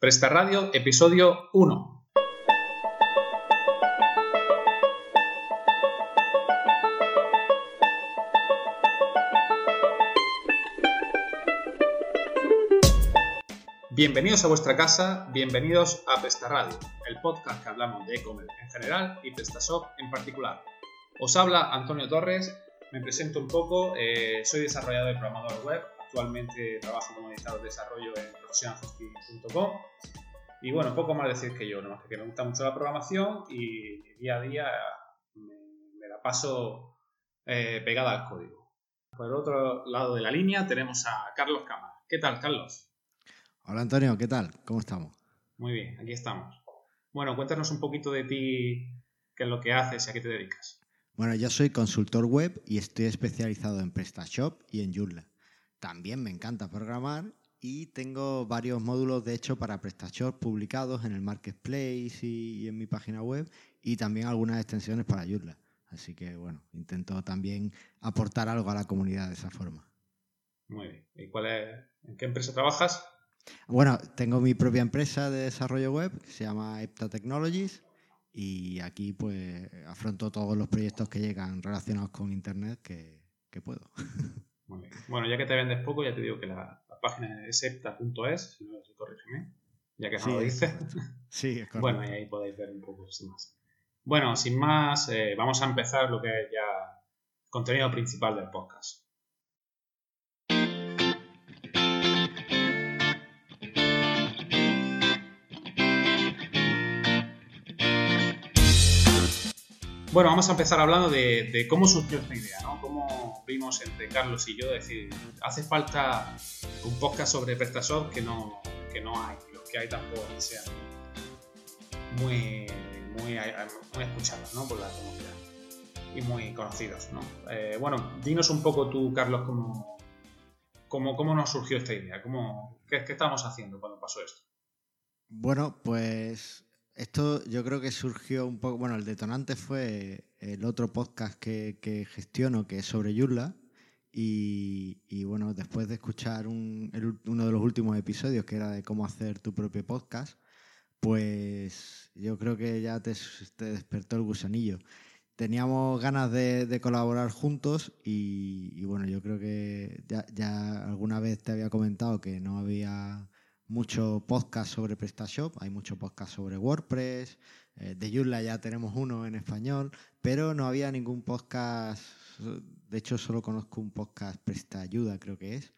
Presta Radio, episodio 1. Bienvenidos a vuestra casa, bienvenidos a Presta Radio, el podcast que hablamos de e-commerce en general y PrestaShop en particular. Os habla Antonio Torres, me presento un poco, eh, soy desarrollador y programador web, actualmente trabajo como editor de desarrollo en profesionalhosting.com y bueno, poco más decir que yo, nomás que me gusta mucho la programación y día a día me, la paso eh, pegada al código. Por el otro lado de la línea tenemos a Carlos Cámara. ¿Qué tal, Carlos? Hola Antonio, ¿qué tal? ¿Cómo estamos? Muy bien, aquí estamos. Bueno, cuéntanos un poquito de ti, qué es lo que haces y a qué te dedicas. Bueno, yo soy consultor web y estoy especializado en PrestaShop y en Joomla. También me encanta programar y tengo varios módulos de hecho para PrestaShop publicados en el Marketplace y, en mi página web y también algunas extensiones para Joomla. Así que bueno, intento también aportar algo a la comunidad de esa forma. Muy bien. ¿Y cuál es, en qué empresa trabajas? Bueno, tengo mi propia empresa de desarrollo web que se llama Epta Technologies y aquí pues afronto todos los proyectos que llegan relacionados con Internet que, puedo. Muy bien. Bueno, ya que te vendes poco, ya te digo que la, página es epta.es, si no, corrígeme, ya que no lo dice. Sí, es correcto. Bueno, y ahí podéis ver un poco sin más. Bueno, sin más, eh, vamos a empezar lo que es ya contenido principal del podcast. Bueno, vamos a empezar hablando de, cómo surgió esta idea, ¿no? Cómo vimos entre Carlos y yo decir, hace falta un podcast sobre PrestaShop que no, que no hay, los que hay tampoco sean muy, muy, muy escuchados, ¿no? Por la comunidad y muy conocidos, ¿no? Eh, bueno, dinos un poco tú, Carlos, cómo, cómo, cómo nos surgió esta idea, cómo, qué, qué estábamos haciendo cuando pasó esto. Bueno, pues esto yo creo que surgió un poco, bueno, el detonante fue el otro podcast que, gestiono, que es sobre Yurla. Y, bueno, después de escuchar uno de los últimos episodios, que era de cómo hacer tu propio podcast, pues yo creo que ya te, despertó el gusanillo. Teníamos ganas de, colaborar juntos y, bueno, yo creo que ya alguna vez te había comentado que no había mucho podcast sobre PrestaShop, hay mucho podcast sobre WordPress, eh, de Joomla ya tenemos uno en español, pero no había ningún podcast, de hecho solo conozco un podcast PrestaAyuda creo que es,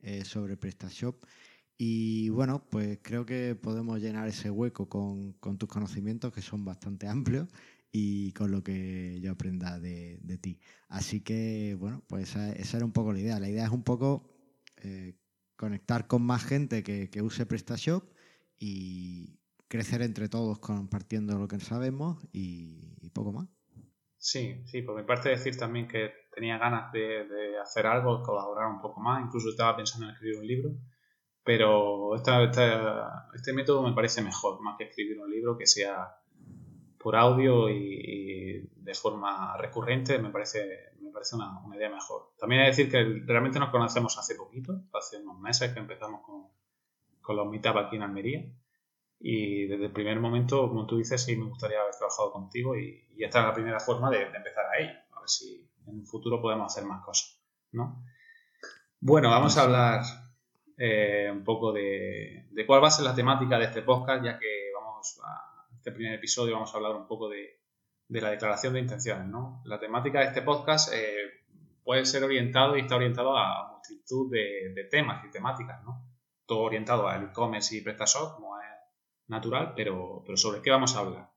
eh, sobre PrestaShop. Y bueno, pues creo que podemos llenar ese hueco con, tus conocimientos que son bastante amplios y con lo que yo aprenda de, ti. Así que bueno, pues esa, era un poco la idea. La idea es un poco eh, conectar con más gente que, use PrestaShop y crecer entre todos compartiendo lo que sabemos y, poco más. Sí, sí, por mi parte decir también que tenía ganas de, hacer algo, colaborar un poco más, incluso estaba pensando en escribir un libro, pero este método me parece mejor, más que escribir un libro que sea por audio y, de forma recurrente, me parece, parece una, idea mejor. También hay que decir que realmente nos conocemos hace poquito, hace unos meses que empezamos con, con los meetup aquí en Almería. Y desde el primer momento, como tú dices, sí me gustaría haber trabajado contigo y, esta es la primera forma de, empezar ahí. A ver si en un futuro podemos hacer más cosas, ¿no? Bueno, vamos a hablar eh, un poco de, de cuál va a ser la temática de este podcast, ya que vamos a este primer episodio vamos a hablar un poco de, la declaración de intenciones. ¿no? La temática de este podcast eh, puede ser orientado y está orientado a multitud de, temas y temáticas. ¿no? Todo orientado al e-commerce y PrestaShop, como es natural, pero, pero ¿sobre qué vamos a hablar?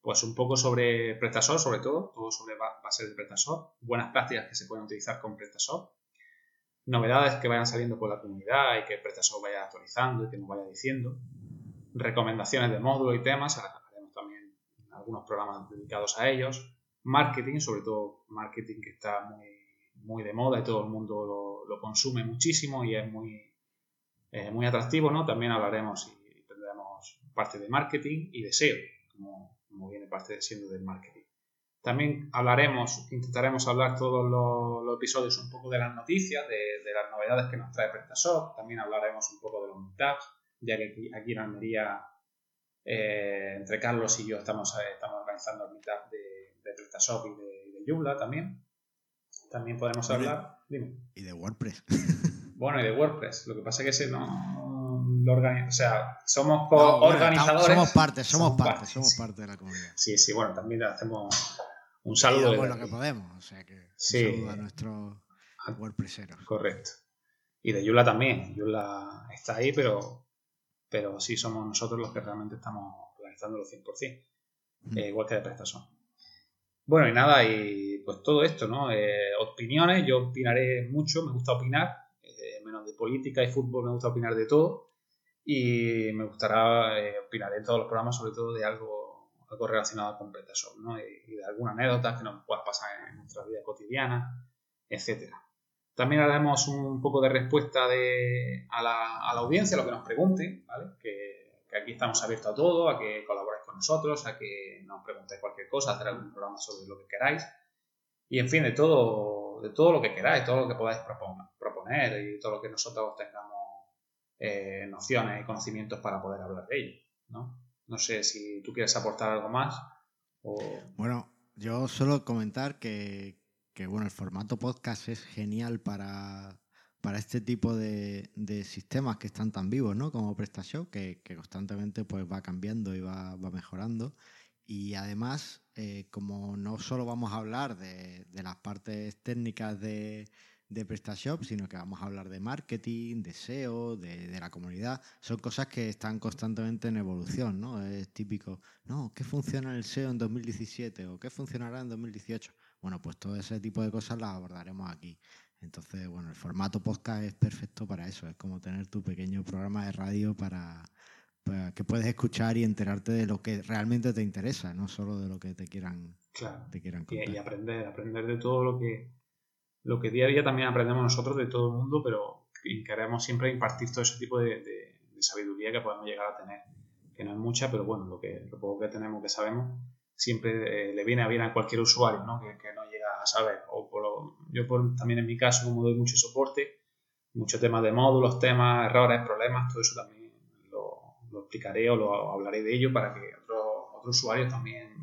Pues un poco sobre PrestaShop, sobre todo, todo sobre bases de PrestaShop, buenas prácticas que se pueden utilizar con PrestaShop, novedades que vayan saliendo por la comunidad y que PrestaShop vaya actualizando y que nos vaya diciendo, recomendaciones de módulos y temas, algunos programas dedicados a ellos, marketing, sobre todo marketing que está muy, muy de moda y todo el mundo lo, consume muchísimo y es muy, eh, muy atractivo, ¿no? También hablaremos y tendremos parte de marketing y de SEO, como, viene parte siendo del marketing. También hablaremos, intentaremos hablar todos los, episodios un poco de las noticias, de, las novedades que nos trae PrestaShop. También hablaremos un poco de los meetups, ya que aquí, en Almería, eh, entre Carlos y yo estamos, eh, estamos organizando el meetup de, de PrestaShop y de, de también. También podemos hablar. Dime. Y de WordPress. Bueno, y de WordPress. Lo que pasa es que ese no lo organiza. O sea, somos organizadores. somos parte, somos, parte, somos parte de la comunidad. Sí, sí, bueno, también hacemos un saludo. Y lo que podemos, o sea que sí. un saludo a nuestros WordPresseros. Correcto. Y de Yula también. Yula está ahí, pero, pero sí somos nosotros los que realmente estamos organizándolo 100%. Mm. Eh, igual que de PrestaShop. Bueno, y nada, y pues todo esto, ¿no? Eh, opiniones, yo opinaré mucho, me gusta opinar menos de política y fútbol, me gusta opinar de todo. Y me gustará eh, opinar en todos los programas, sobre todo de algo, algo relacionado con PrestaShop, ¿no? Y, de alguna anécdota que nos pueda pasar en nuestra vida cotidiana, etcétera. También haremos un poco de respuesta de, a, la, a, la, audiencia, a lo que nos pregunte, ¿vale? Que, aquí estamos abiertos a todo, a que colaboréis con nosotros, a que nos preguntéis cualquier cosa, hacer algún programa sobre lo que queráis. Y en fin, de todo, de todo lo que queráis, todo lo que podáis proponer y todo lo que nosotros tengamos eh, nociones y conocimientos para poder hablar de ello. ¿no? no sé si tú quieres aportar algo más. Bueno, yo solo comentar que, bueno, el formato podcast es genial para, para este tipo de, sistemas que están tan vivos, ¿no? Como PrestaShop, que, que constantemente pues, va cambiando y va, va mejorando. Y además, eh, como no solo vamos a hablar de, las partes técnicas de, PrestaShop, sino que vamos a hablar de marketing, de SEO, de, la comunidad. Son cosas que están constantemente en evolución, ¿no? Es típico, no, ¿qué funciona el SEO en 2017 o qué funcionará en 2018? Bueno, pues todo ese tipo de cosas las abordaremos aquí. Entonces, bueno, el formato podcast es perfecto para eso. Es como tener tu pequeño programa de radio para, que puedes escuchar y enterarte de lo que realmente te interesa, no solo de lo que te quieran, te quieran contar. Y, y aprender, aprender de todo lo que lo que día a día también aprendemos nosotros de todo el mundo, pero queremos siempre impartir todo ese tipo de, sabiduría que podemos llegar a tener, que no es mucha, pero bueno, lo, que, lo poco que tenemos, que sabemos, siempre eh, le viene a bien a cualquier usuario ¿no? Que, no llega a saber. O por yo también en mi caso, como doy mucho soporte, muchos temas de módulos, temas, errores, problemas, todo eso también lo, explicaré o lo hablaré de ello para que otros, otros usuarios también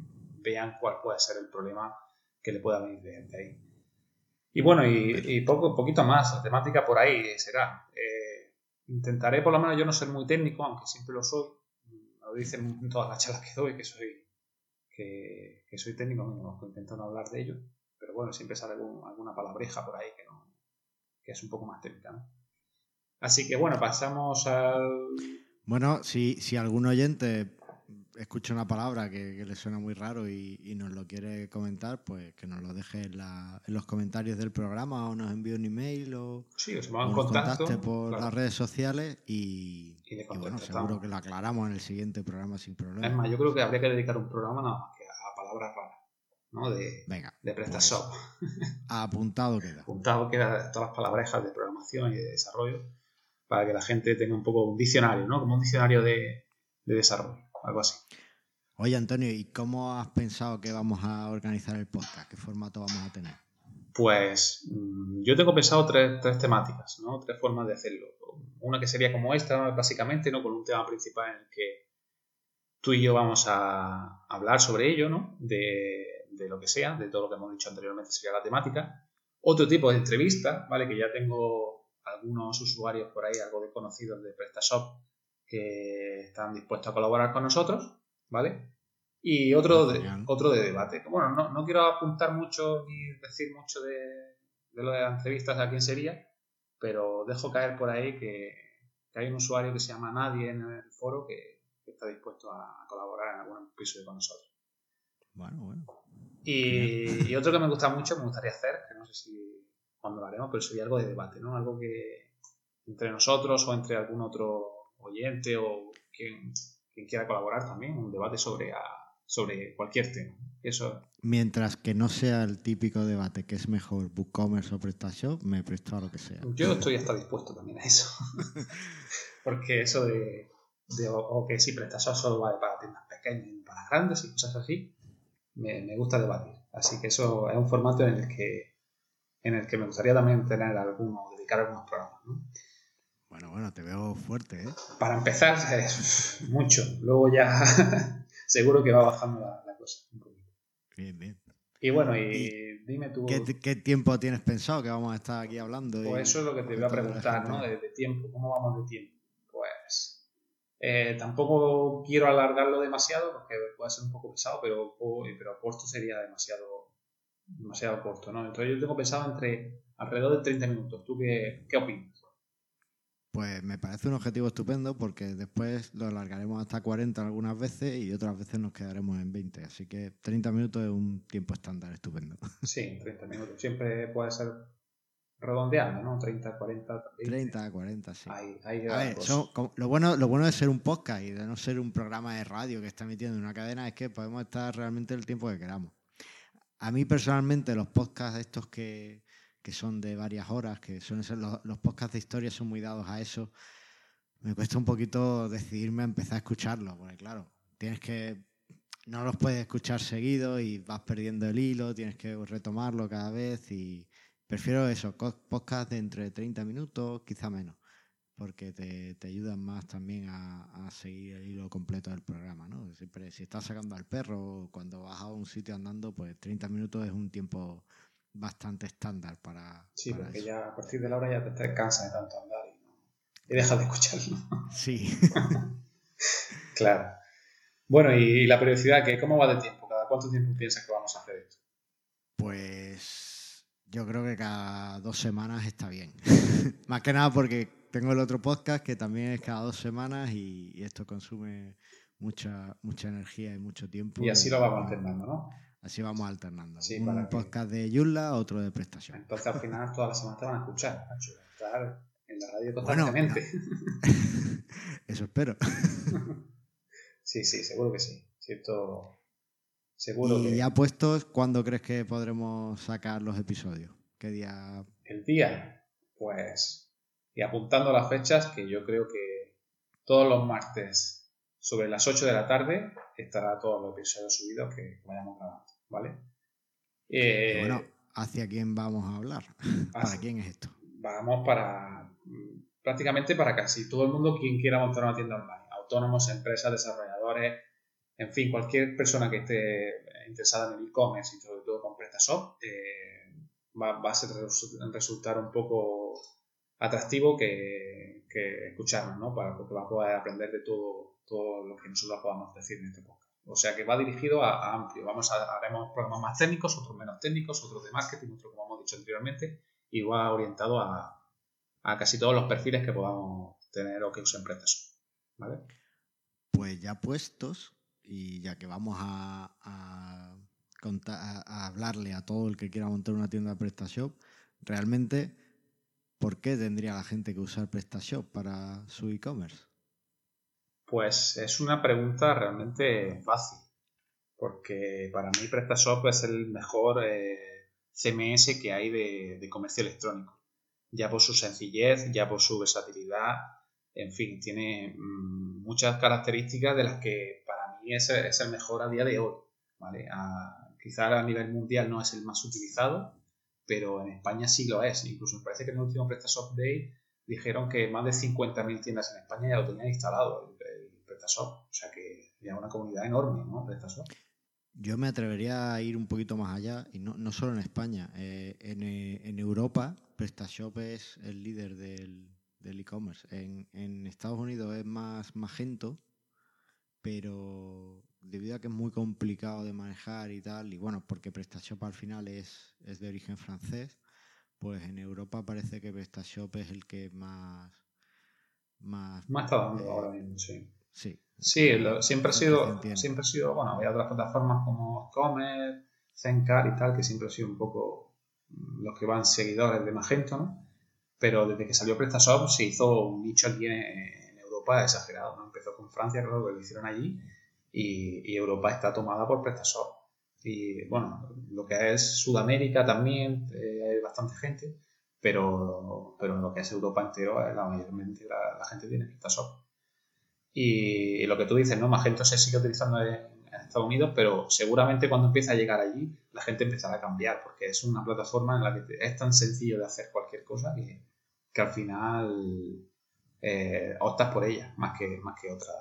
vean cuál puede ser el problema que le pueda venir de ahí. Y bueno, y, poco, poquito más, la temática por ahí será. Eh, intentaré, por lo menos, yo no ser muy técnico, aunque siempre lo soy. Lo dicen en todas las charlas que doy, que soy, que, soy técnico, no, intento no hablar de ello. Pero bueno, siempre sale alguna palabreja por ahí que, no, que es un poco más técnica. ¿no? Así que bueno, pasamos al... Bueno, si, si algún oyente escucha una palabra que, le suena muy raro y, nos lo quiere comentar, pues que nos lo deje en, los comentarios del programa o nos envíe un email o, sí, contacte por las redes sociales y, bueno, seguro que lo aclaramos en el siguiente programa sin problema. Es más, yo creo que habría que dedicar un programa nada más que a palabras raras. ¿no? De, Venga, de PrestaShop. Pues, apuntado queda. apuntado queda todas las palabrejas de programación y de desarrollo para que la gente tenga un poco un diccionario, ¿no? Como un diccionario de desarrollo algo así. Oye, Antonio, ¿y cómo has pensado que vamos a organizar el podcast? ¿Qué formato vamos a tener? Pues mm, yo tengo pensado tres, temáticas, ¿no? Tres formas de hacerlo. Una que sería como esta, básicamente, ¿no? Con un tema principal en el que tú y yo vamos a hablar sobre ello, ¿no? De, lo que sea, de todo lo que hemos dicho anteriormente sería la temática. Otro tipo de entrevista, ¿vale? Que ya tengo algunos usuarios por ahí, algo de conocidos de PrestaShop, que están dispuestos a colaborar con nosotros, ¿vale? Y otro de, otro de debate. Bueno, no, no, quiero apuntar mucho ni decir mucho de, de lo de las entrevistas a quién sería, pero dejo caer por ahí que, hay un usuario que se llama Nadie en el foro que, está dispuesto a, colaborar en algún episodio con nosotros. Bueno, bueno. Y, y, otro que me gusta mucho, me gustaría hacer, que no sé si cuando lo haremos, pero sería algo de debate, ¿no? Algo que entre nosotros o entre algún otro oyente o quien, quiera colaborar también, un debate sobre, sobre cualquier tema. Eso. Mientras que no sea el típico debate que es mejor BookCommerce o PrestaShop, me presto a lo que sea. Yo estoy hasta dispuesto también a eso. Porque eso de, o, que si PrestaShop solo vale para tiendas pequeñas y para grandes y cosas así, me, gusta debatir. Así que eso es un formato en el que en el que me gustaría también tener alguno, dedicar algunos programas. ¿no? Bueno, bueno, te veo fuerte, ¿eh? Para empezar, es mucho. Luego ya seguro que va bajando la, cosa. Bien, bien. Y bueno, y, dime tú. ¿qué, tiempo tienes pensado que vamos a estar aquí hablando? Pues eso es lo que te voy a preguntar, ¿no? De, tiempo, ¿cómo vamos de tiempo? Pues eh, tampoco quiero alargarlo demasiado porque puede ser un poco pesado, pero, pero corto sería demasiado, demasiado corto, ¿no? Entonces yo tengo pensado entre alrededor de 30 minutos. ¿Tú qué, qué opinas? Pues me parece un objetivo estupendo porque después lo alargaremos hasta 40 algunas veces y otras veces nos quedaremos en 20. Así que 30 minutos es un tiempo estándar estupendo. Sí, 30 minutos. Siempre puede ser redondeando, ¿no? 30, 40, 20. 30, 40, sí. Ahí, ahí a ver, lo, bueno, lo bueno de ser un podcast y de no ser un programa de radio que está emitiendo en una cadena es que podemos estar realmente el tiempo que queramos. A mí personalmente los podcasts estos que, que son de varias horas, que son los, los podcasts de historia son muy dados a eso, me cuesta un poquito decidirme a empezar a escucharlo, porque claro, tienes que, no los puedes escuchar seguido y vas perdiendo el hilo, tienes que retomarlo cada vez y prefiero eso, podcasts de entre 30 minutos, quizá menos, porque te, te ayudan más también a, a, seguir el hilo completo del programa, ¿no? Siempre, si estás sacando al perro cuando vas a un sitio andando, pues 30 minutos es un tiempo bastante estándar para. Sí, porque ya a partir de la hora ya te, cansas de tanto andar y, dejas de escucharlo. Sí. claro. Bueno, y, la periodicidad, ¿qué, ¿cómo va de tiempo? ¿Cada cuánto tiempo piensas que vamos a hacer esto? Pues yo creo que cada dos semanas está bien. Más que nada porque tengo el otro podcast que también es cada dos semanas y, esto consume mucha, mucha energía y mucho tiempo. Y así lo vamos alternando, ¿no? Así vamos alternando. un podcast de Yulla, otro de prestación. Entonces al final todas las semanas te van a escuchar, Estar en la radio constantemente. Eso espero. sí, sí, seguro que sí. Cierto. Seguro y ya puestos, ¿cuándo crees que podremos sacar los episodios? ¿Qué día? El día, pues. Y apuntando las fechas, que yo creo que todos los martes sobre las 8 de la tarde estará todos los episodios subidos que vayamos grabando. ¿Vale? Eh, bueno, ¿hacia quién vamos a hablar? ¿Para quién es esto? Vamos para prácticamente para casi todo el mundo quien quiera montar una tienda online. Autónomos, empresas, desarrolladores, en fin, cualquier persona que esté interesada en el e-commerce y sobre todo con PrestaShop, eh, va, a ser, resultar un poco atractivo que, que escucharnos, ¿no? Para, porque va a poder aprender de todo, todo lo que nosotros podamos decir en este podcast. O sea que va dirigido a, amplio. Vamos a, haremos programas más técnicos, otros menos técnicos, otros de marketing, otros como hemos dicho anteriormente, y va orientado a, casi todos los perfiles que podamos tener o que usen PrestaShop. ¿Vale? Pues ya puestos, y ya que vamos a, a, hablarle a todo el que quiera montar una tienda de PrestaShop, realmente, ¿por qué tendría la gente que usar PrestaShop para su e-commerce? Pues es una pregunta realmente fácil, porque para mí PrestaShop es el mejor eh, CMS que hay de, comercio electrónico, ya por su sencillez, ya por su versatilidad, en fin, tiene mm, muchas características de las que para mí es, el mejor a día de hoy. ¿vale? quizá a nivel mundial no es el más utilizado, pero en España sí lo es. Incluso me parece que en el último PrestaShop Day dijeron que más de 50.000 tiendas en España ya lo tenían instalado. O sea que ya una comunidad enorme, ¿no? Yo me atrevería a ir un poquito más allá, y no, no solo en España. Eh, en, eh, en, Europa, PrestaShop es el líder del e-commerce. en, en, Estados Unidos es más Magento, pero debido a que es muy complicado de manejar y tal, y bueno, porque PrestaShop al final es, es de origen francés, pues en Europa parece que PrestaShop es el que más... Más, más está dando ahora mismo, sí. Sí. Sí, siempre ha sido, siempre ha sido, bueno, había otras plataformas como Comer, Zencar y tal, que siempre han sido un poco mm, los que van seguidores de Magento, ¿no? Pero desde que salió PrestaShop se hizo un nicho aquí en, Europa exagerado, ¿no? Empezó con Francia, creo que lo hicieron allí, y, Europa está tomada por PrestaShop. Y bueno, lo que es Sudamérica también, eh, hay bastante gente, pero, pero lo que es Europa entero, la mayormente la, la gente tiene PrestaShop. Y, lo que tú dices, ¿no? Magento se sigue utilizando en, Estados Unidos, pero seguramente cuando empiece a llegar allí, la gente empezará a cambiar, porque es una plataforma en la que es tan sencillo de hacer cualquier cosa que, que al final eh, optas por ella más que, más que otra.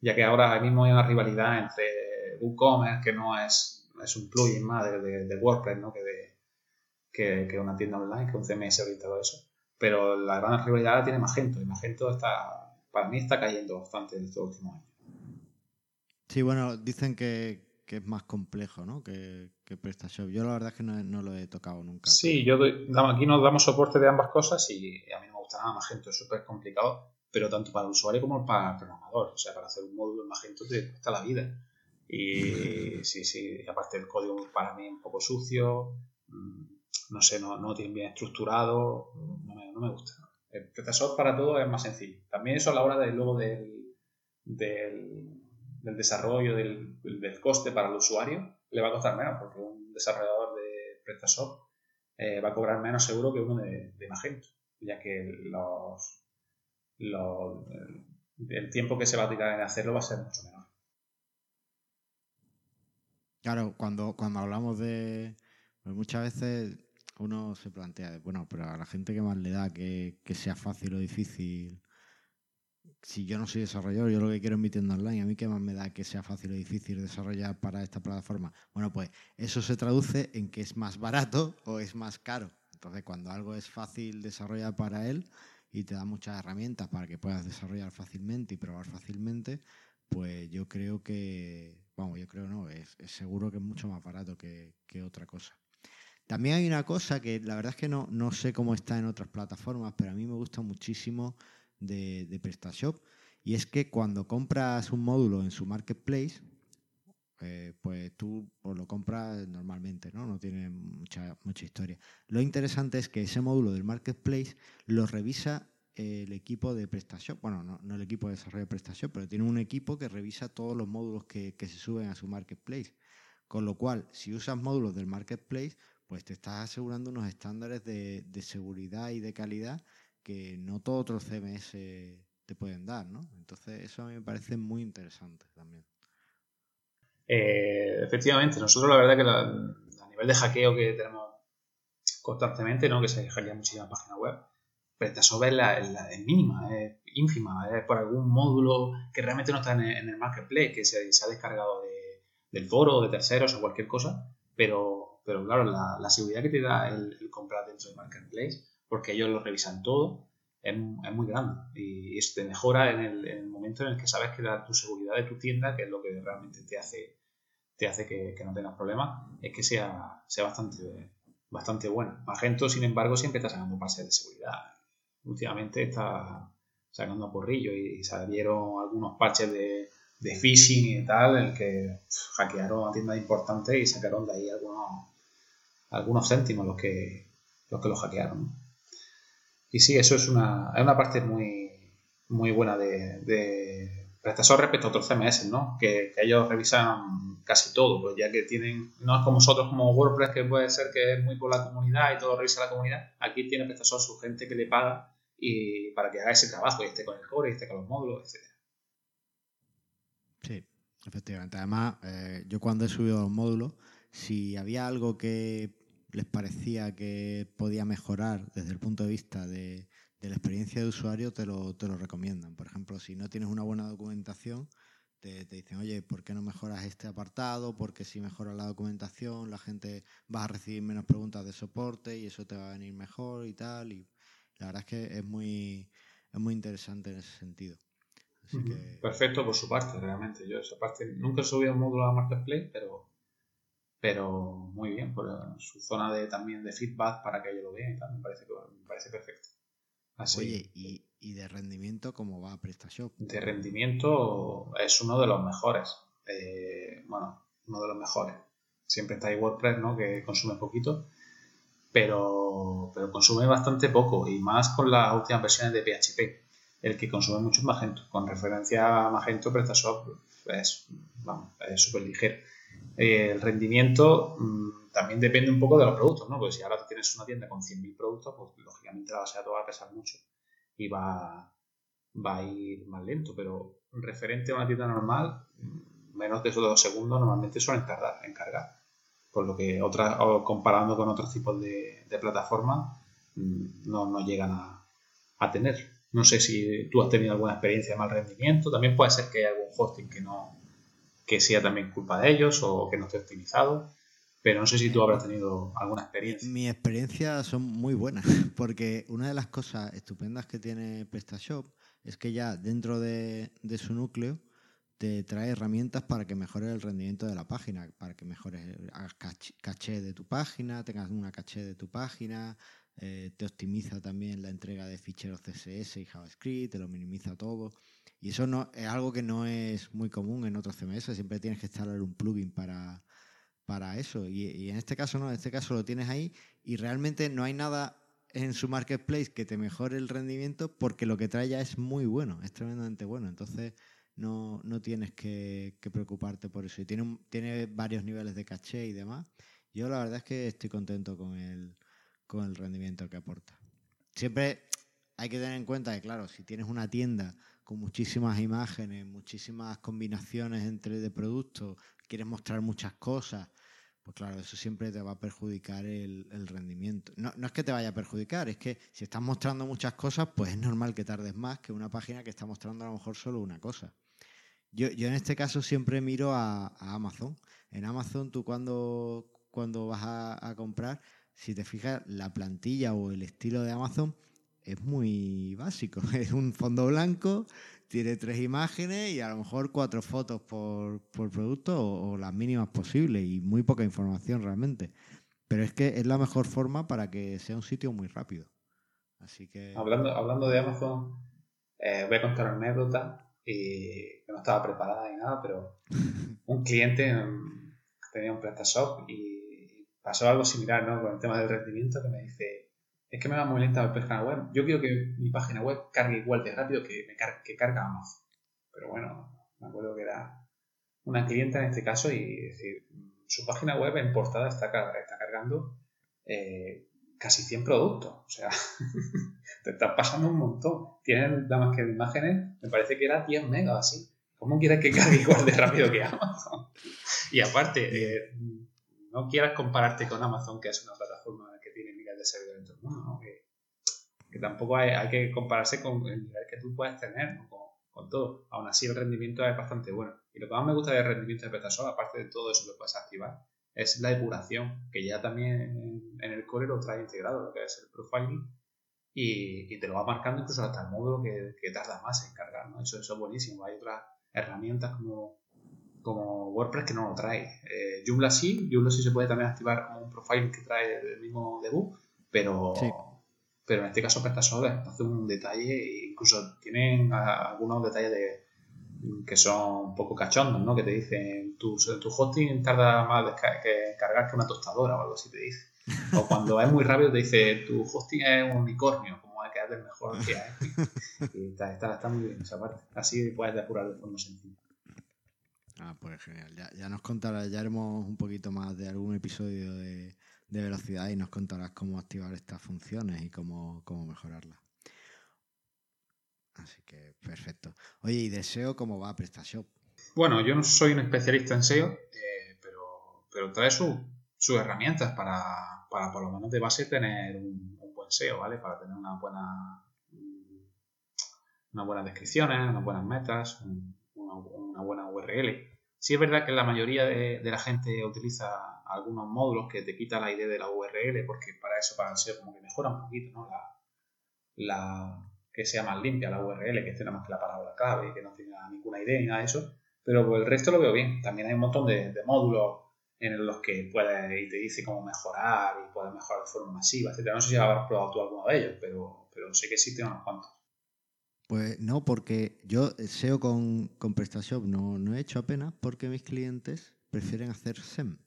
Ya que ahora mismo hay una rivalidad entre WooCommerce, que no es, es un plugin más de, WordPress, ¿no? que, de, que, que, una tienda online, que un CMS orientado a eso. Pero la gran rivalidad la tiene Magento, y Magento está, para mí está cayendo bastante en estos últimos años. Sí, bueno, dicen que, que es más complejo, ¿no? Que, que PrestaShop. Yo la verdad es que no, lo he tocado nunca. Sí, yo aquí nos damos soporte de ambas cosas y a mí no me gusta nada Magento, es súper complicado, pero tanto para el usuario como para el programador. O sea, para hacer un módulo en Magento te cuesta la vida. Y sí, sí, y aparte el código para mí es un poco sucio, mm, no sé, no, no tiene bien estructurado, no me, no me gusta. El PrestaShop para todo es más sencillo. También eso a la hora de luego del, del desarrollo del, del, coste para el usuario le va a costar menos, porque un desarrollador de PrestaShop eh, va a cobrar menos seguro que uno de, Magento, ya que los, los, el tiempo que se va a tirar en hacerlo va a ser mucho menor. Claro, cuando, cuando hablamos de. Pues muchas veces uno se plantea, bueno, pero a la gente que más le da que, que sea fácil o difícil si yo no soy desarrollador, yo lo que quiero es mi tienda online, a mí qué más me da que sea fácil o difícil desarrollar para esta plataforma. Bueno, pues eso se traduce en que es más barato o es más caro. Entonces, cuando algo es fácil desarrollar para él y te da muchas herramientas para que puedas desarrollar fácilmente y probar fácilmente, pues yo creo que, vamos, yo creo no, es, seguro que es mucho más barato que, otra cosa. También hay una cosa que la verdad es que no, no sé cómo está en otras plataformas, pero a mí me gusta muchísimo de, PrestaShop. Y es que cuando compras un módulo en su marketplace, eh, pues tú pues lo compras normalmente, ¿no? No tiene mucha, mucha historia. Lo interesante es que ese módulo del marketplace lo revisa el equipo de PrestaShop. Bueno, no, el equipo de desarrollo de PrestaShop, pero tiene un equipo que revisa todos los módulos que, se suben a su marketplace. Con lo cual, si usas módulos del marketplace, pues te estás asegurando unos estándares de, de seguridad y de calidad que no todos otros CMS te pueden dar, ¿no? Entonces eso a mí me parece muy interesante también. Eh, efectivamente, nosotros la verdad que a nivel de hackeo que tenemos constantemente, ¿no? que se hackean muchísimas páginas web, PrestaShop es, la, es mínima, es ínfima, es por algún módulo que realmente no está en el, marketplace, que se, ha descargado del foro, de terceros o cualquier cosa, pero, pero claro, la, seguridad que te da el, el comprar dentro del marketplace porque ellos lo revisan todo, es, muy grande y eso te mejora en el, momento en el que sabes que da tu seguridad de tu tienda, que es lo que realmente te hace, te hace que, no tengas problemas, es que sea, sea bastante, bastante bueno. Magento, sin embargo, siempre está sacando pases de seguridad. Últimamente está sacando a porrillo y, salieron algunos parches de, de phishing y tal, el que hackearon a tiendas importantes y sacaron de ahí algunos, algunos céntimos los que los que lo hackearon. Y sí, eso es una, es una parte muy, muy buena de, de respecto a otros CMS, ¿no? Que, ellos revisan casi todo, pues ya que tienen, no es como nosotros como WordPress, que puede ser que es muy por la comunidad y todo revisa la comunidad, aquí tiene Prestasor su gente que le paga y para que haga ese trabajo y esté con el core y esté con los módulos, etc. Efectivamente. Además, eh, yo cuando he subido los módulos, si había algo que les parecía que podía mejorar desde el punto de vista de, la experiencia de usuario, te lo, te lo, recomiendan. Por ejemplo, si no tienes una buena documentación, te, dicen, oye, ¿por qué no mejoras este apartado? Porque si mejoras la documentación, la gente va a recibir menos preguntas de soporte y eso te va a venir mejor y tal. Y la verdad es que es muy, es muy interesante en ese sentido. Perfecto por su parte, realmente. Yo esa parte nunca he subido un módulo a Marketplace, pero pero muy bien, por su zona de también de feedback para que ellos lo vean y tal, me parece, me parece perfecto. Así. Oye, ¿y, ¿y, de rendimiento cómo va PrestaShop? De rendimiento es uno de los mejores. Eh, bueno, uno de los mejores. Siempre está ahí WordPress, ¿no? Que consume poquito, pero, pero consume bastante poco y más con las últimas versiones de PHP. El que consume mucho es Magento. Con referencia a Magento, PrestaShop es súper ligero el rendimiento mm, también depende un poco de los productos, ¿no? Porque si ahora tienes una tienda con 100.000 productos, pues lógicamente la base de datos va a pesar mucho y va, va a ir más lento, pero referente a una tienda normal, mm, menos de esos dos segundos normalmente suelen tardar en cargar. Por lo que otras, comparando con otros tipos de, plataformas, mm, no, no, llegan a, a tener. No sé si tú has tenido alguna experiencia de mal rendimiento. También puede ser que haya algún hosting que no que sea también culpa de ellos o que no esté optimizado. Pero no sé si tú habrás tenido alguna experiencia. Mi experiencia son muy buenas, porque una de las cosas estupendas que tiene PrestaShop es que ya dentro de, de su núcleo te trae herramientas para que mejore el rendimiento de la página, para que mejores, hagas caché de tu página, tengas una caché de tu página, eh, te optimiza también la entrega de ficheros CSS y JavaScript, te lo minimiza todo. Y eso es algo que no es muy común en otros CMS, siempre tienes que instalar un plugin para, para eso. Y, en este caso no, en este caso lo tienes ahí y realmente no hay nada en su marketplace que te mejore el rendimiento porque lo que trae ya es muy bueno, es tremendamente bueno. Entonces no, no tienes que, preocuparte por eso. Y tiene, tiene varios niveles de caché y demás. Yo la verdad es que estoy contento con el, con el rendimiento que aporta. Siempre hay que tener en cuenta que, claro, si tienes una tienda con muchísimas imágenes, muchísimas combinaciones entre de productos, quieres mostrar muchas cosas, pues claro, eso siempre te va a perjudicar el, rendimiento. No, no, es que te vaya a perjudicar, es que si estás mostrando muchas cosas, pues es normal que tardes más que una página que está mostrando a lo mejor solo una cosa. Yo, yo en este caso siempre miro a, Amazon. En Amazon tú cuando, cuando vas a, comprar, si te fijas, la plantilla o el estilo de Amazon es muy básico. Es un fondo blanco, tiene tres imágenes y a lo mejor cuatro fotos por, producto o, las mínimas posibles y muy poca información realmente. Pero es que es la mejor forma para que sea un sitio muy rápido. Así que... Hablando, hablando de Amazon, eh, voy a contar una anécdota y no estaba preparada ni nada, pero un cliente tenía un PrestaShop y pasó algo similar ¿no? con el tema del rendimiento que me dice, es que me va muy lenta la página web, yo quiero que mi página web cargue igual de rápido que, me que carga Amazon. Pero bueno, me acuerdo que era una clienta en este caso y decir, su página web en portada está, está cargando eh, casi 100 productos. O sea, te estás pasando un montón. Tienen nada más que imágenes, me parece que era 10 megas así. ¿Cómo quieres que cargue igual de rápido que Amazon? Y aparte, eh, no quieras compararte con Amazon, que es una plataforma que tiene miles de servidores en todo el ¿no? que, tampoco hay, que compararse con el nivel que tú puedes tener con, con, todo. Aún así, el rendimiento es bastante bueno. Y lo que más me gusta del rendimiento de Petasol, aparte de todo eso que puedes activar, es la depuración, que ya también en el core lo trae integrado, lo que es el profiling, y, te lo va marcando incluso hasta el módulo que, que tarda más en cargar, ¿no? Eso, eso es buenísimo. Hay otras herramientas como, como WordPress que no lo trae. Eh, Joomla sí, Joomla sí se puede también activar como un profiling que trae el mismo debug, pero, pero en este caso PrestaShop hace un detalle e incluso tienen algunos detalles de que son un poco cachondos, ¿no? Que te dicen, tu, tu hosting tarda más que cargar que una tostadora o algo así te dice. O cuando es muy rápido te dice, tu hosting es un unicornio, como hay que hacer mejor que hay. Y está, está, está, muy bien esa parte. Así puedes depurar de forma sencilla. Ah, pues genial. Ya, ya nos contarás, ya haremos un poquito más de algún episodio de, de velocidad y nos contarás cómo activar estas funciones y cómo, cómo mejorarlas. Así que perfecto. Oye, ¿y de SEO cómo va PrestaShop? Bueno, yo no soy un especialista en SEO, eh, pero, pero trae sus herramientas para, para, por lo menos de base, tener un, buen SEO, ¿vale? Para tener una buena, unas buenas descripciones, unas buenas metas, una, buena URL. Sí es verdad que la mayoría de, la gente utiliza algunos módulos que te quitan la idea de la URL, porque para eso, para el SEO, como que mejora un poquito, ¿no? la que sea más limpia la URL, que esté nada más que la palabra clave, que no tenga ninguna idea ni nada de eso. Pero el resto lo veo bien. También hay un montón de, módulos en los que puedes y te dice cómo mejorar y puedes mejorar de forma masiva, etc. No sé si habrás probado tú alguno de ellos, pero, pero sé que existen unos cuantos. Pues no, porque yo SEO con, con PrestaShop no, no he hecho apenas porque mis clientes prefieren hacer SEM.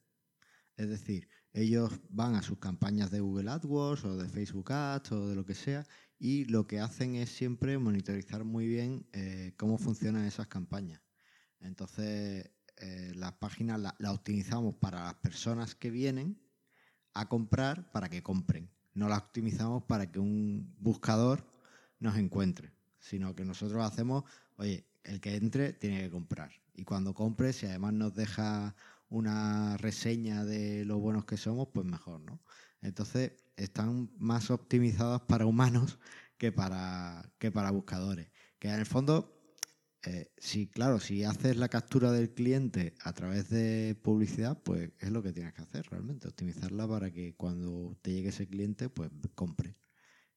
Es decir, ellos van a sus campañas de Google AdWords o de Facebook Ads o de lo que sea y lo que hacen es siempre monitorizar muy bien eh, cómo funcionan esas campañas. Entonces, eh, las páginas las optimizamos para las personas que vienen a comprar para que compren. No las optimizamos para que un buscador nos encuentre, sino que nosotros hacemos, oye, el que entre tiene que comprar. Y cuando compre, si además nos deja una reseña de lo buenos que somos, pues mejor, ¿no? Entonces, están más optimizadas para humanos que para, que para buscadores. Que en el fondo, eh, si, claro, si haces la captura del cliente a través de publicidad, pues es lo que tienes que hacer realmente, optimizarla para que cuando te llegue ese cliente, pues compre.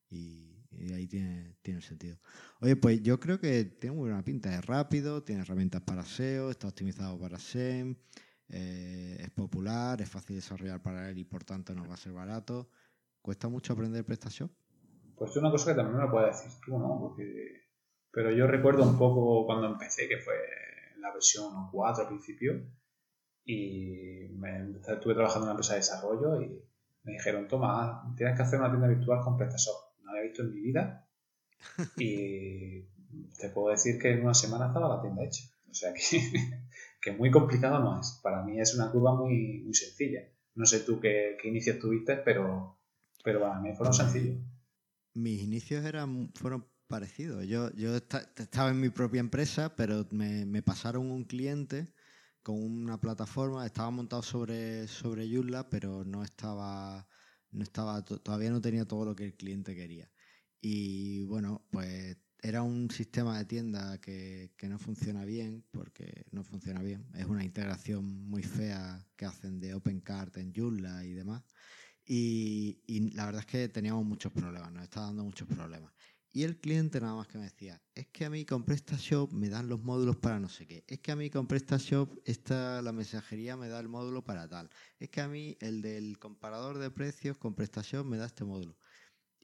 Y, ahí tiene, tiene sentido. Oye, pues yo creo que tiene muy buena pinta. Es rápido, tiene herramientas para SEO, está optimizado para SEM, eh, es popular, es fácil de desarrollar para él y por tanto no va a ser barato. ¿Cuesta mucho aprender PrestaShop? Pues es una cosa que también me lo puedes decir tú, ¿no? Pero yo recuerdo un poco cuando empecé, que fue la versión 4 al principio, y me, estuve trabajando en una empresa de desarrollo y me dijeron, toma, tienes que hacer una tienda virtual con PrestaShop. No había visto en mi vida y te puedo decir que en una semana estaba la tienda hecha. O sea que, que muy complicado no es. Para mí es una curva muy, muy sencilla. No sé tú qué, qué inicios tuviste, pero, pero para mí fueron sencillos. Mis inicios eran, fueron parecidos. Yo, yo estaba en mi propia empresa, pero me, me pasaron un cliente con una plataforma, estaba montado sobre, sobre Joomla, pero no estaba, no estaba, todavía no tenía todo lo que el cliente quería. Y bueno, pues era un sistema de tienda que, que, no funciona bien, porque no funciona bien. Es una integración muy fea que hacen de OpenCart en Joomla y demás. Y, y, la verdad es que teníamos muchos problemas, nos estaba dando muchos problemas. Y el cliente nada más que me decía, es que a mí con PrestaShop me dan los módulos para no sé qué. Es que a mí con PrestaShop esta, la mensajería me da el módulo para tal. Es que a mí el del comparador de precios con PrestaShop me da este módulo.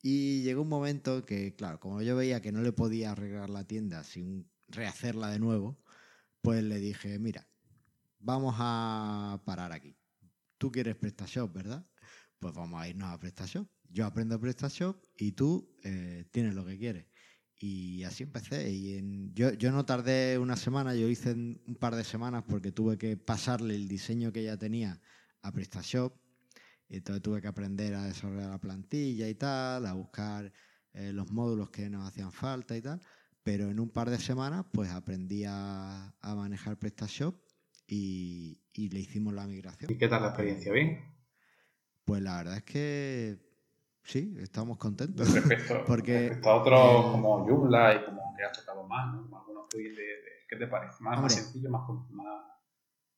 Y llegó un momento que, claro, como yo veía que no le podía arreglar la tienda sin rehacerla de nuevo, pues le dije, mira, vamos a parar aquí. Tú quieres PrestaShop, ¿verdad? Pues vamos a irnos a PrestaShop yo aprendo PrestaShop y tú eh, tienes lo que quieres. Y así empecé. Y yo, yo no tardé una semana, yo hice un par de semanas porque tuve que pasarle el diseño que ella tenía a PrestaShop. Y entonces tuve que aprender a desarrollar la plantilla y tal, a buscar eh, los módulos que nos hacían falta y tal. Pero en un par de semanas, pues aprendí a, manejar PrestaShop y, y le hicimos la migración. ¿Y qué tal la experiencia? ¿Bien? Pues la verdad es que sí, estamos contentos. Respecto, Porque, respecto a otros como Joomla y como que has tocado más, ¿no? algunos plugins de, ¿qué te parece? ¿Más, más sencillo, más, más,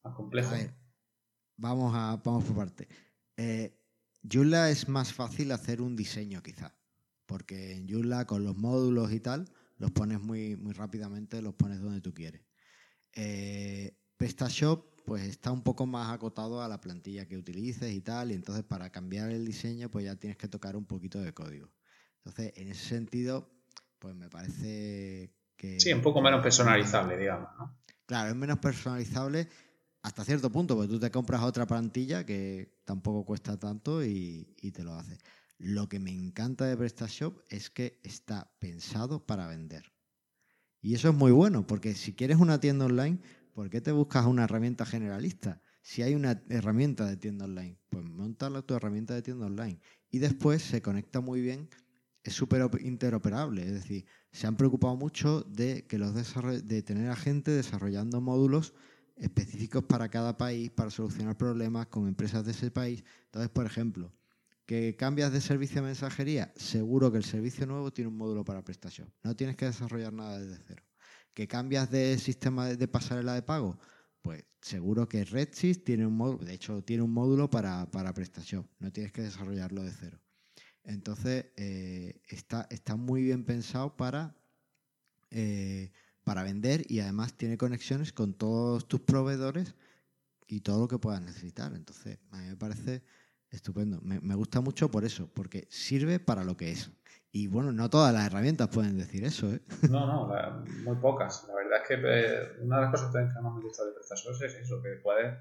más complejo? A ver, vamos, a, vamos por parte. Eh, Joomla es más fácil hacer un diseño quizá, porque en Joomla con los módulos y tal, los pones muy, muy rápidamente, los pones donde tú quieres. Eh, PrestaShop pues está un poco más acotado a la plantilla que utilices y tal, y entonces para cambiar el diseño pues ya tienes que tocar un poquito de código. Entonces, en ese sentido, pues me parece que... Sí, un poco menos personalizable, digamos, ¿no? Claro, es menos personalizable hasta cierto punto, porque tú te compras otra plantilla que tampoco cuesta tanto y, y te lo hace. Lo que me encanta de PrestaShop es que está pensado para vender. Y eso es muy bueno, porque si quieres una tienda online, ¿por qué te buscas una herramienta generalista? Si hay una herramienta de tienda online, pues montarla tu herramienta de tienda online. Y después se conecta muy bien, es súper interoperable. Es decir, se han preocupado mucho de, que los de tener a gente desarrollando módulos específicos para cada país, para solucionar problemas con empresas de ese país. Entonces, por ejemplo, que cambias de servicio de mensajería, seguro que el servicio nuevo tiene un módulo para prestación. No tienes que desarrollar nada desde cero que cambias de sistema de pasarela de pago, pues seguro que Redshift tiene un módulo, de hecho tiene un módulo para, para prestación, no tienes que desarrollarlo de cero. Entonces eh, está, está muy bien pensado para, eh, para vender y además tiene conexiones con todos tus proveedores y todo lo que puedas necesitar. Entonces a mí me parece estupendo. Me gusta mucho por eso, porque sirve para lo que es. Y bueno, no todas las herramientas pueden decir eso, ¿eh? No, no, muy pocas. La verdad es que eh, una de las cosas que más me gusta de PrestaShop es eso, que puedes,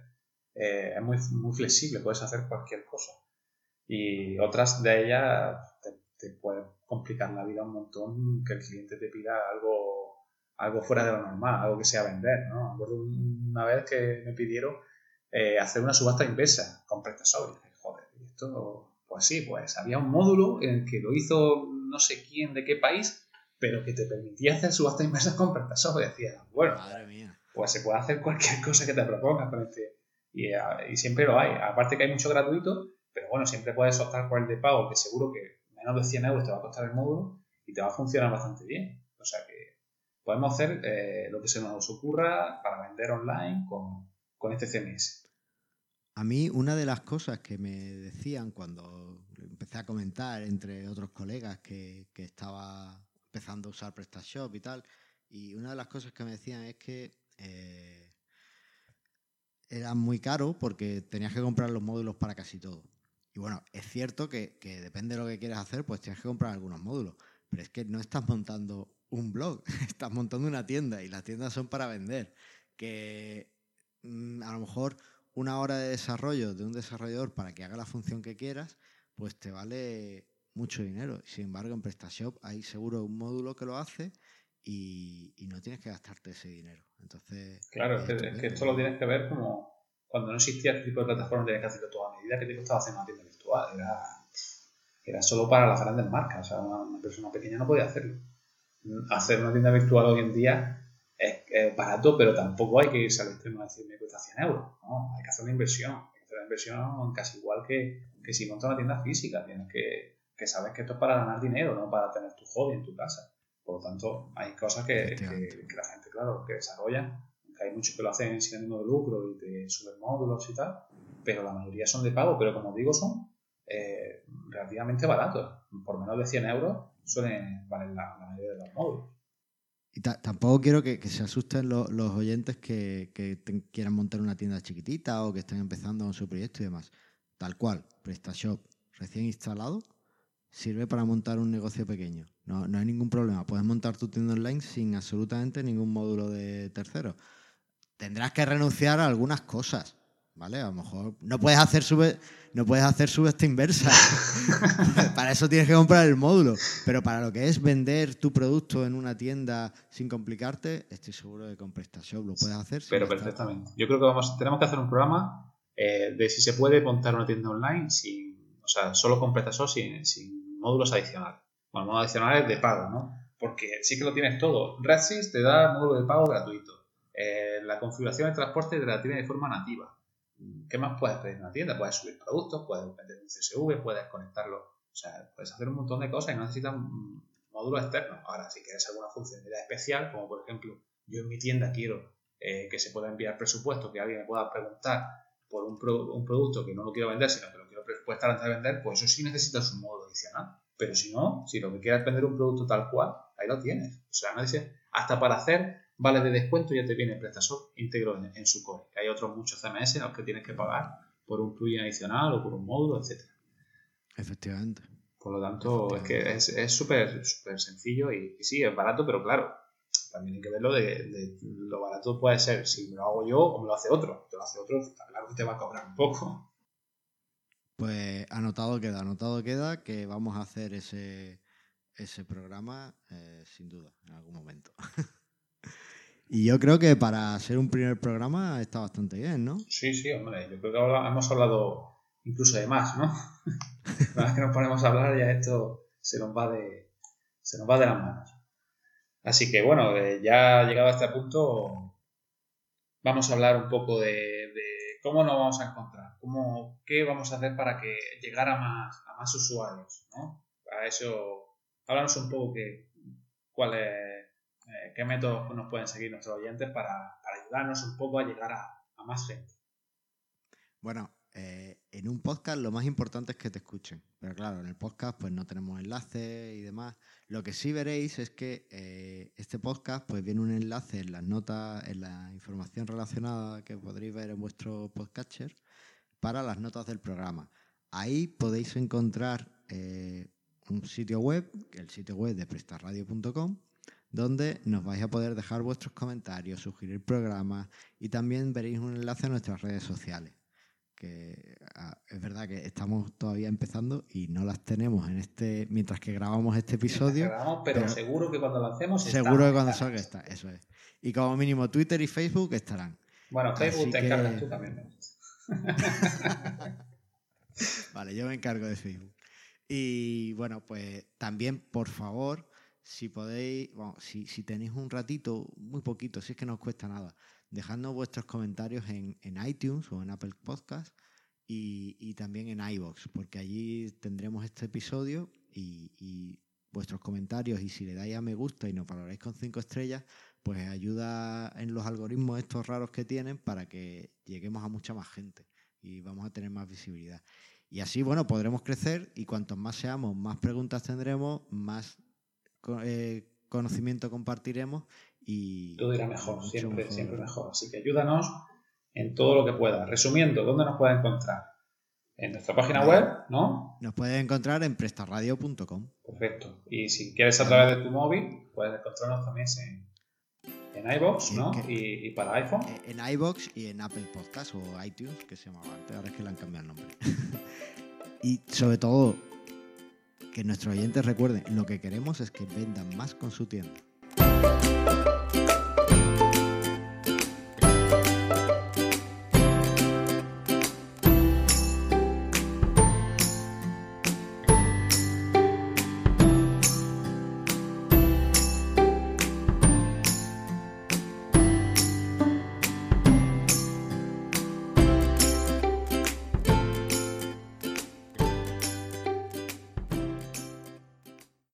eh, es muy, muy flexible, puedes hacer cualquier cosa. Y otras de ellas te, te puede complicar la vida un montón que el cliente te pida algo, algo fuera de lo normal, algo que sea vender, ¿no? Acuerdo una vez que me pidieron eh, hacer una subasta inversa con PrestaShop. Y dije, joder, esto pues sí, pues había un módulo en el que lo hizo no sé quién de qué país, pero que te permitía hacer subasta inversa con PrestaShop. Y decía, bueno, pues se puede hacer cualquier cosa que te propongas con este. Y, y, siempre lo hay. Aparte que hay mucho gratuito, pero bueno, siempre puedes optar por el de pago, que seguro que menos de 100 euros te va a costar el módulo y y te va a funcionar bastante bien. O sea que podemos hacer eh, lo que se nos ocurra para vender online con, con este CMS. A mí una de las cosas que me decían cuando empecé a comentar entre otros colegas que, que estaba empezando a usar PrestaShop y tal, y una de las cosas que me decían es que eh, era muy caro porque tenías que comprar los módulos para casi todo. Y bueno, es cierto que, que, depende de lo que quieras hacer, pues tienes que comprar algunos módulos, pero es que no estás montando un blog, estás montando una tienda y las tiendas son para vender. Que mm, a lo mejor una hora de desarrollo de un desarrollador para que haga la función que quieras, pues te vale mucho dinero. Sin embargo, en PrestaShop hay seguro un módulo que lo hace y, no tienes que gastarte ese dinero. Entonces, claro, es que, esto lo tienes que ver como cuando no existía este tipo de plataformas, tenías que hacerlo todo a medida que te costaba hacer una tienda virtual. Era, era solo para las grandes marcas. O sea, una, persona pequeña no podía hacerlo. Hacer una tienda virtual hoy en día es, barato, pero tampoco hay que irse al extremo de decir me cuesta 100 euros. ¿no? Hay que hacer una inversión. Inversión casi igual que, que si montas una tienda física. Tienes que, que sabes que esto es para ganar dinero, no para tener tu hobby en tu casa. Por lo tanto, hay cosas que, que, la gente, claro, que desarrolla, que hay muchos que lo hacen sin ánimo de lucro y te suben módulos y tal, pero la mayoría son de pago, pero como digo, son eh, relativamente baratos. Por menos de 100 euros suelen valer la, mayoría de los módulos. Y tampoco quiero que, se asusten los oyentes que, quieran montar una tienda chiquitita o que estén empezando con su proyecto y demás. Tal cual, PrestaShop recién instalado sirve para montar un negocio pequeño. No, no hay ningún problema. Puedes montar tu tienda online sin absolutamente ningún módulo de tercero. Tendrás que renunciar a algunas cosas, ¿vale? A lo mejor no puedes hacer sube, no puedes hacer subesta inversa. para eso tienes que comprar el módulo. Pero para lo que es vender tu producto en una tienda sin complicarte, estoy seguro de que con PrestaShop lo puedes hacer. Pero perfectamente. Yo creo que vamos, tenemos que hacer un programa eh, de si se puede montar una tienda online sin, o sea, solo con PrestaShop sin, sin módulos adicionales. Bueno, módulos adicionales de pago, ¿no? Porque sí que lo tienes todo. Redsys te da módulo de pago gratuito. Eh, la configuración de transporte te la tiene de forma nativa. ¿Qué más puedes pedir en una tienda? Puedes subir productos, puedes meter un CSV, puedes conectarlo. O sea, puedes hacer un montón de cosas y no necesitas módulos externos. Ahora, si quieres alguna funcionalidad especial, como por ejemplo, yo en mi tienda quiero eh, que se pueda enviar presupuesto, que alguien me pueda preguntar por un, un, producto que no lo quiero vender, sino que lo quiero presupuestar antes de vender, pues eso sí necesitas un módulo adicional. Pero si no, si lo que quieres es vender un producto tal cual, ahí lo tienes. O sea, no dice, hasta para hacer vale de descuento ya te viene PrestaShop íntegro en, su core. Hay otros muchos CMS en los que tienes que pagar por un plugin adicional o por un módulo, etcétera. Efectivamente. Por lo tanto, es que es súper súper sencillo y, sí, es barato, pero claro, también hay que verlo de, lo barato puede ser si me lo hago yo o me lo hace otro. Te lo hace otro, claro que te va a cobrar un poco. Pues anotado queda, anotado queda que vamos a hacer ese, ese programa eh, sin duda, en algún momento. y yo creo que para ser un primer programa está bastante bien, ¿no? Sí, sí, hombre, yo creo que ahora hemos hablado incluso de más, ¿no? Una vez que nos ponemos a hablar ya esto se nos va de, se nos va de las manos. Así que bueno, eh, ya llegado a este punto, vamos a hablar un poco de ¿Cómo nos vamos a encontrar? ¿Cómo, ¿Qué vamos a hacer para que llegara a más, a más usuarios? ¿no? Para eso, háblanos un poco que, cuál es, eh, qué métodos nos pueden seguir nuestros oyentes para, ayudarnos un poco a llegar a, más gente. Bueno, eh, en un podcast lo más importante es que te escuchen. Pero claro, en el podcast pues no tenemos enlaces y demás. Lo que sí veréis es que eh, este podcast pues viene un enlace en las notas, en la información relacionada que podréis ver en vuestro podcatcher para las notas del programa. Ahí podéis encontrar un sitio web, el sitio web de prestarradio.com, donde nos vais a poder dejar vuestros comentarios, sugerir programas y también veréis un enlace a nuestras redes sociales que ah, es verdad que estamos todavía empezando y no las tenemos en este mientras que grabamos este episodio. pero, seguro que cuando lo hacemos seguro que cuando salga está, eso es. Y como mínimo Twitter y Facebook estarán. Bueno, Facebook te encargas tú también. vale, yo me encargo de Facebook. Y bueno, pues también, por favor, si podéis, bueno, si, si tenéis un ratito, muy poquito, si es que no os cuesta nada, dejadnos vuestros comentarios en, iTunes o en Apple Podcast y, también en iBox, porque allí tendremos este episodio y, vuestros comentarios y si le dais a me gusta y nos valoráis con cinco estrellas, pues ayuda en los algoritmos estos raros que tienen para que lleguemos a mucha más gente y vamos a tener más visibilidad. Y así, bueno, podremos crecer y cuantos más seamos, más preguntas tendremos, más eh, conocimiento compartiremos y... Todo irá mejor, siempre, siempre mejor. Así que ayúdanos en todo lo que pueda. Resumiendo, ¿dónde nos puede encontrar? En nuestra página web, ¿no? Nos puedes encontrar en prestarradio.com. Perfecto. Y si quieres a través de tu móvil, puedes encontrarnos también en, en iBox, ¿no? Y, para iPhone. Eh, en iBox y en Apple Podcast o iTunes, que se llamaba antes, ahora es que le han cambiado el nombre. y sobre todo, que nuestros oyentes recuerden, lo que queremos es que vendan más con su tienda.